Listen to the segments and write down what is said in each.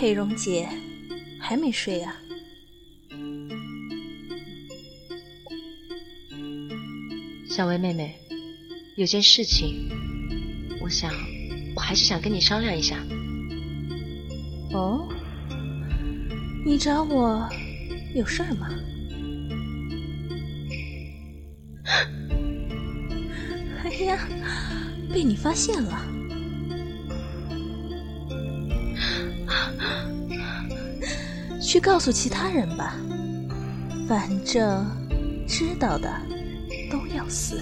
佩蓉姐还没睡啊？小薇妹妹，有件事情，我想，我还是想跟你商量一下。哦，你找我有事儿吗？哎呀，被你发现了！去告诉其他人吧，反正知道的都要死。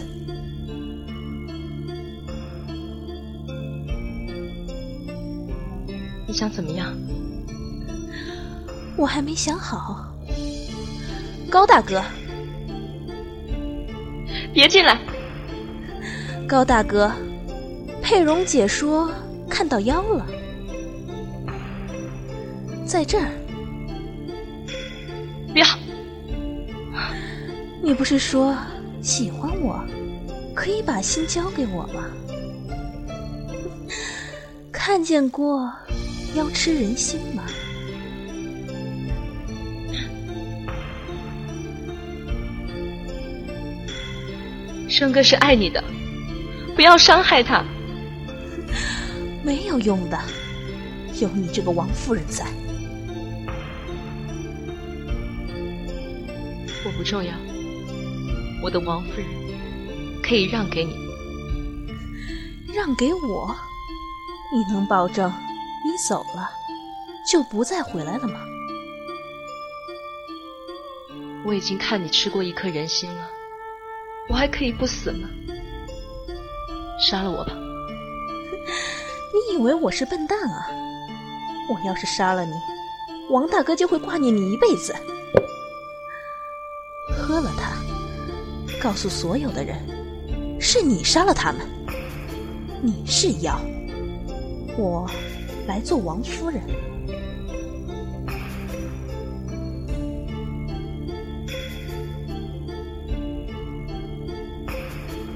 你想怎么样？我还没想好。高大哥，别进来！高大哥，佩蓉姐说看到妖了，在这儿。不要！你不是说喜欢我，可以把心交给我吗？看见过妖吃人心吗？生哥是爱你的，不要伤害他。没有用的，有你这个王夫人在。我不重要，我的王夫人可以让给你。让给我？你能保证你走了就不再回来了吗？我已经看你吃过一颗人心了，我还可以不死吗？杀了我吧！你以为我是笨蛋啊？我要是杀了你，王大哥就会挂念你一辈子。喝了他，告诉所有的人，是你杀了他们。你是妖，我来做王夫人。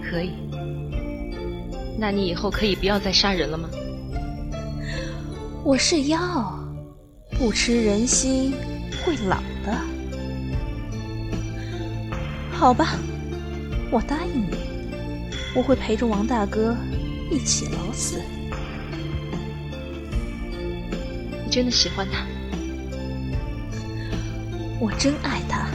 可以。那你以后可以不要再杀人了吗？我是妖，不吃人心会老的。好吧，我答应你，我会陪着王大哥一起老死。你真的喜欢他？我真爱他。